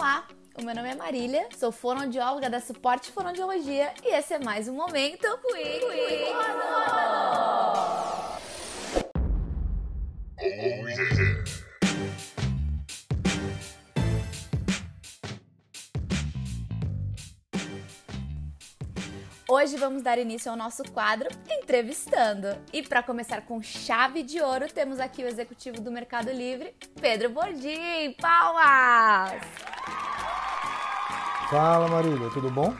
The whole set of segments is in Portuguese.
Olá, o meu nome é Marília, sou fonoaudióloga da Suporte Fonoaudiologia e esse é mais um Momento Quick Quick Hoje vamos dar início ao nosso quadro Entrevistando. E para começar com chave de ouro, temos aqui o executivo do Mercado Livre, Pedro Bordim. Palmas! Fala Marília, tudo bom?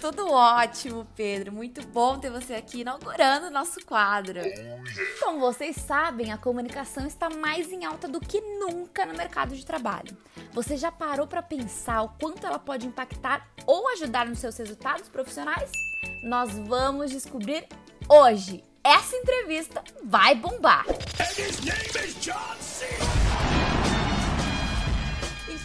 Tudo ótimo, Pedro. Muito bom ter você aqui inaugurando o nosso quadro. Como vocês sabem, a comunicação está mais em alta do que nunca no mercado de trabalho. Você já parou para pensar o quanto ela pode impactar ou ajudar nos seus resultados profissionais? Nós vamos descobrir hoje. Essa entrevista vai bombar.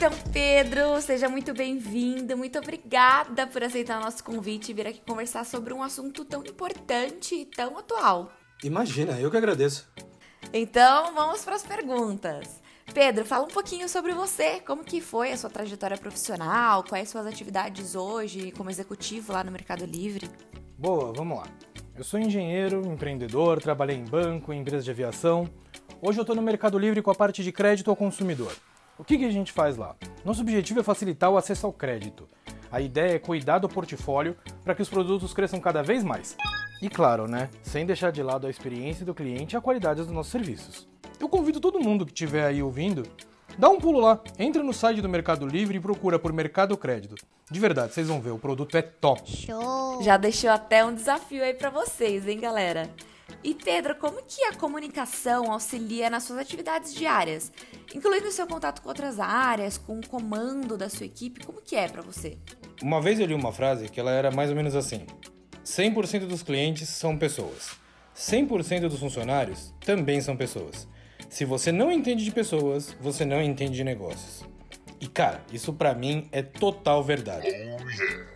Então, Pedro, seja muito bem-vindo. Muito obrigada por aceitar o nosso convite e vir aqui conversar sobre um assunto tão importante e tão atual. Imagina, eu que agradeço. Então, vamos para as perguntas. Pedro, fala um pouquinho sobre você. Como que foi a sua trajetória profissional? Quais suas atividades hoje como executivo lá no Mercado Livre? Boa, vamos lá. Eu sou engenheiro, empreendedor, trabalhei em banco, em empresa de aviação. Hoje eu estou no Mercado Livre com a parte de crédito ao consumidor. O que, que a gente faz lá? Nosso objetivo é facilitar o acesso ao crédito. A ideia é cuidar do portfólio para que os produtos cresçam cada vez mais. E claro, né, sem deixar de lado a experiência do cliente e a qualidade dos nossos serviços. Eu convido todo mundo que estiver aí ouvindo, dá um pulo lá, entra no site do Mercado Livre e procura por Mercado Crédito. De verdade, vocês vão ver, o produto é top. Show! Já deixou até um desafio aí para vocês, hein, galera? E Pedro, como que a comunicação auxilia nas suas atividades diárias, incluindo o seu contato com outras áreas, com o comando da sua equipe, como que é para você? Uma vez eu li uma frase que ela era mais ou menos assim: 100% dos clientes são pessoas. 100% dos funcionários também são pessoas. Se você não entende de pessoas, você não entende de negócios. E cara, isso para mim é total verdade.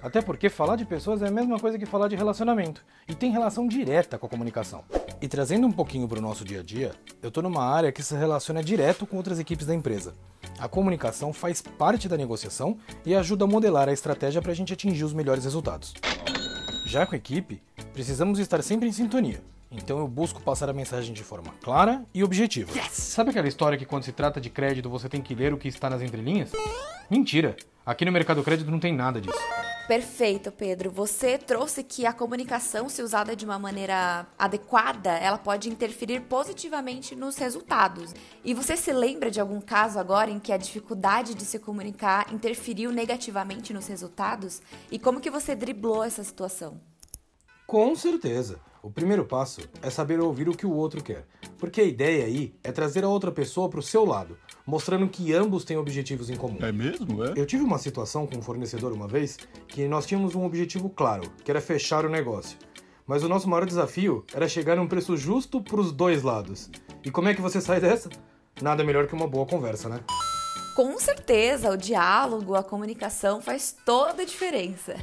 Até porque falar de pessoas é a mesma coisa que falar de relacionamento e tem relação direta com a comunicação. E trazendo um pouquinho para o nosso dia a dia, eu estou numa área que se relaciona direto com outras equipes da empresa. A comunicação faz parte da negociação e ajuda a modelar a estratégia para a gente atingir os melhores resultados. Já com a equipe, precisamos estar sempre em sintonia então eu busco passar a mensagem de forma clara e objetiva. Yes! Sabe aquela história que quando se trata de crédito você tem que ler o que está nas entrelinhas? Mentira! Aqui no Mercado Crédito não tem nada disso. Perfeito, Pedro. Você trouxe que a comunicação, se usada de uma maneira adequada, ela pode interferir positivamente nos resultados. E você se lembra de algum caso agora em que a dificuldade de se comunicar interferiu negativamente nos resultados? E como que você driblou essa situação? Com certeza. O primeiro passo é saber ouvir o que o outro quer, porque a ideia aí é trazer a outra pessoa para o seu lado, mostrando que ambos têm objetivos em comum. É mesmo? É? Eu tive uma situação com um fornecedor uma vez que nós tínhamos um objetivo claro, que era fechar o negócio. Mas o nosso maior desafio era chegar a um preço justo para os dois lados. E como é que você sai dessa? Nada melhor que uma boa conversa, né? Com certeza, o diálogo, a comunicação faz toda a diferença.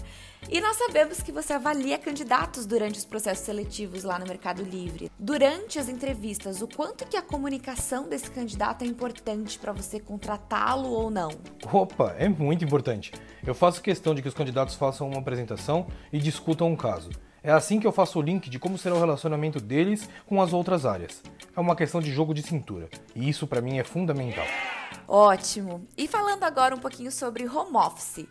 E nós sabemos que você avalia candidatos durante os processos seletivos lá no Mercado Livre. Durante as entrevistas, o quanto que a comunicação desse candidato é importante para você contratá-lo ou não? Opa, é muito importante. Eu faço questão de que os candidatos façam uma apresentação e discutam um caso. É assim que eu faço o link de como será o relacionamento deles com as outras áreas. É uma questão de jogo de cintura, e isso para mim é fundamental. Ótimo. E falando agora um pouquinho sobre home office.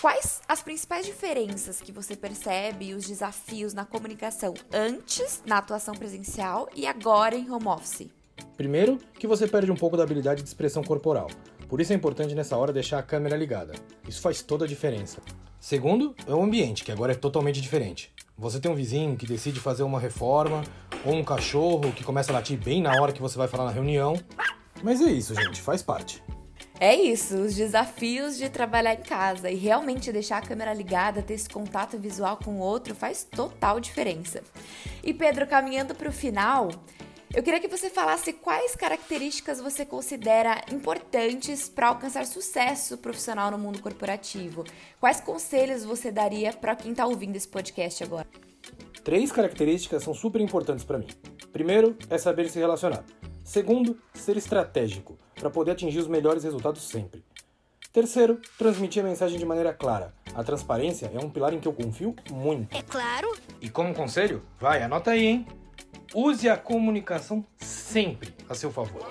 Quais as principais diferenças que você percebe e os desafios na comunicação antes na atuação presencial e agora em home office? Primeiro, que você perde um pouco da habilidade de expressão corporal. Por isso é importante nessa hora deixar a câmera ligada. Isso faz toda a diferença. Segundo, é o ambiente, que agora é totalmente diferente. Você tem um vizinho que decide fazer uma reforma, ou um cachorro que começa a latir bem na hora que você vai falar na reunião. Mas é isso, gente, faz parte. É isso, os desafios de trabalhar em casa e realmente deixar a câmera ligada, ter esse contato visual com o outro faz total diferença. E Pedro, caminhando para o final, eu queria que você falasse quais características você considera importantes para alcançar sucesso profissional no mundo corporativo. Quais conselhos você daria para quem está ouvindo esse podcast agora? Três características são super importantes para mim. Primeiro é saber se relacionar. Segundo, ser estratégico, para poder atingir os melhores resultados sempre. Terceiro, transmitir a mensagem de maneira clara. A transparência é um pilar em que eu confio muito. É claro. E como conselho, vai, anota aí, hein? Use a comunicação sempre a seu favor.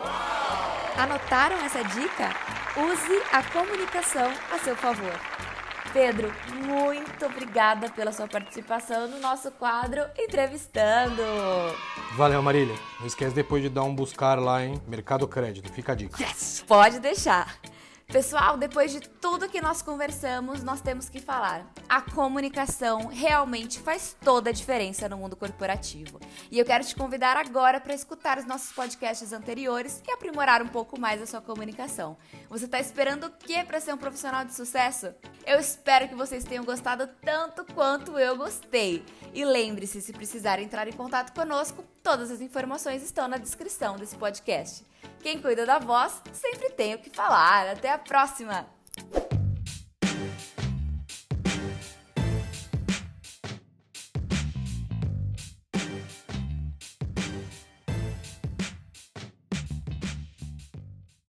Anotaram essa dica? Use a comunicação a seu favor. Pedro, muito obrigada pela sua participação no nosso quadro Entrevistando. Valeu, Marília. Não esquece depois de dar um buscar lá, em Mercado Crédito. Fica a dica. Yes. Pode deixar. Pessoal, depois de tudo que nós conversamos, nós temos que falar. A comunicação realmente faz toda a diferença no mundo corporativo. E eu quero te convidar agora para escutar os nossos podcasts anteriores e aprimorar um pouco mais a sua comunicação. Você está esperando o que para ser um profissional de sucesso? Eu espero que vocês tenham gostado tanto quanto eu gostei. E lembre-se, se precisar entrar em contato conosco, todas as informações estão na descrição desse podcast. Quem cuida da voz sempre tem o que falar. Até a próxima!